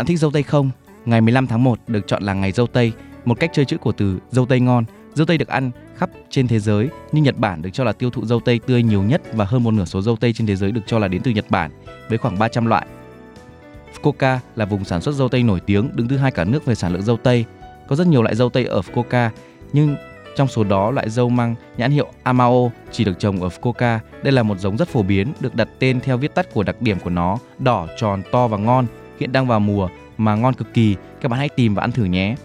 Bạn thích dâu tây không? Ngày 15 tháng 1 được chọn là ngày dâu tây, một cách chơi chữ của từ dâu tây ngon. Dâu tây được ăn khắp trên thế giới, nhưng Nhật Bản được cho là tiêu thụ dâu tây tươi nhiều nhất và hơn một nửa số dâu tây trên thế giới được cho là đến từ Nhật Bản, với khoảng 300 loại. Fukuoka là vùng sản xuất dâu tây nổi tiếng, đứng thứ hai cả nước về sản lượng dâu tây. Có rất nhiều loại dâu tây ở Fukuoka, nhưng trong số đó loại dâu mang nhãn hiệu Amao chỉ được trồng ở Fukuoka. Đây là một giống rất phổ biến, được đặt tên theo viết tắt của đặc điểm của nó, đỏ, tròn, to và ngon. Hiện đang vào mùa mà ngon cực kỳ, các bạn hãy tìm và ăn thử nhé.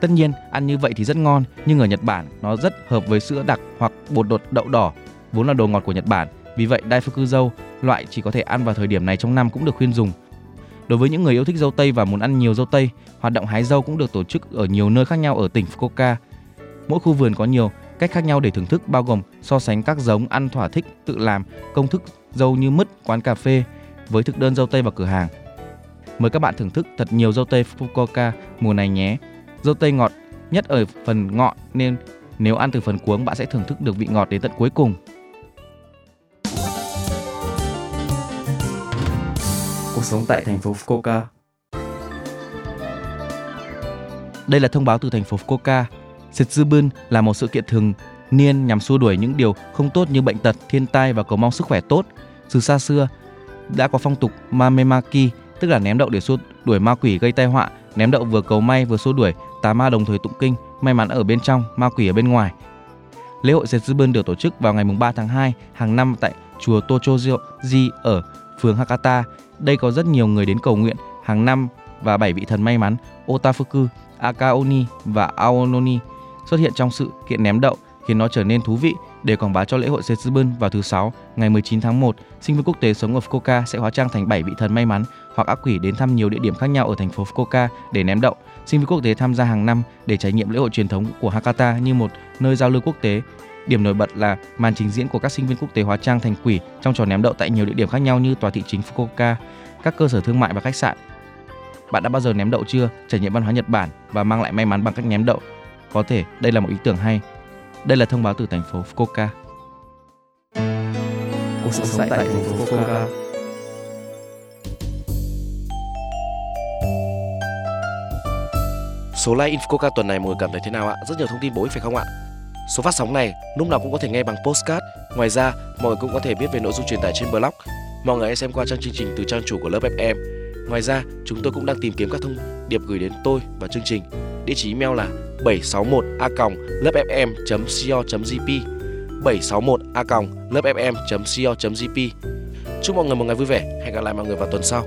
Tất nhiên, ăn như vậy thì rất ngon, nhưng ở Nhật Bản nó rất hợp với sữa đặc hoặc bột đột đậu đỏ, vốn là đồ ngọt của Nhật Bản. Vì vậy, Daifuku dâu loại chỉ có thể ăn vào thời điểm này trong năm cũng được khuyên dùng. Đối với những người yêu thích dâu tây và muốn ăn nhiều dâu tây, hoạt động hái dâu cũng được tổ chức ở nhiều nơi khác nhau ở tỉnh Fukuoka. Mỗi khu vườn có nhiều cách khác nhau để thưởng thức bao gồm so sánh các giống ăn thỏa thích tự làm, công thức dâu như mứt, quán cà phê với thực đơn dâu tây vào cửa hàng. Mời các bạn thưởng thức thật nhiều dâu tây Fukuoka mùa này nhé. Dâu tây ngọt nhất ở phần ngọn nên nếu ăn từ phần cuống bạn sẽ thưởng thức được vị ngọt đến tận cuối cùng. Cuộc sống tại thành phố Fukuoka Đây là thông báo từ thành phố Fukuoka. Setsubun là một sự kiện thường niên nhằm xua đuổi những điều không tốt như bệnh tật, thiên tai và cầu mong sức khỏe tốt. Từ xa xưa đã có phong tục Mamemaki, tức là ném đậu để xua đuổi ma quỷ gây tai họa. Ném đậu vừa cầu may vừa xua đuổi tà ma đồng thời tụng kinh, may mắn ở bên trong, ma quỷ ở bên ngoài. Lễ hội Setsubun được tổ chức vào ngày 3 tháng 2 hàng năm tại chùa Tochoji ở phường Hakata. Đây có rất nhiều người đến cầu nguyện hàng năm và bảy vị thần may mắn Otafuku, Akaoni và Aononi xuất hiện trong sự kiện ném đậu khiến nó trở nên thú vị. Để quảng bá cho lễ hội Setsubun vào thứ sáu ngày 19 tháng 1, sinh viên quốc tế sống ở Fukuoka sẽ hóa trang thành bảy vị thần may mắn hoặc ác quỷ đến thăm nhiều địa điểm khác nhau ở thành phố Fukuoka để ném đậu. Sinh viên quốc tế tham gia hàng năm để trải nghiệm lễ hội truyền thống của Hakata như một nơi giao lưu quốc tế. Điểm nổi bật là màn trình diễn của các sinh viên quốc tế hóa trang thành quỷ trong trò ném đậu tại nhiều địa điểm khác nhau như tòa thị chính Fukuoka, các cơ sở thương mại và khách sạn. Bạn đã bao giờ ném đậu chưa? Trải nghiệm văn hóa Nhật Bản và mang lại may mắn bằng cách ném đậu. Có thể đây là một ý tưởng hay. Đây là thông báo từ thành phố Fukuoka. Cuộc sống tại thành phố Fukuoka Số like Infoca tuần này mọi người cảm thấy thế nào ạ? Rất nhiều thông tin bổ ích phải không ạ? Số phát sóng này lúc nào cũng có thể nghe bằng postcard. Ngoài ra, mọi người cũng có thể biết về nội dung truyền tải trên blog. Mọi người hãy xem qua trang chương trình từ trang chủ của lớp FM. Ngoài ra, chúng tôi cũng đang tìm kiếm các thông điệp gửi đến tôi và chương trình. Địa chỉ email là 761a.lớpfm.co.jp 761a.lớpfm.co.jp Chúc mọi người một ngày vui vẻ. Hẹn gặp lại mọi người vào tuần sau.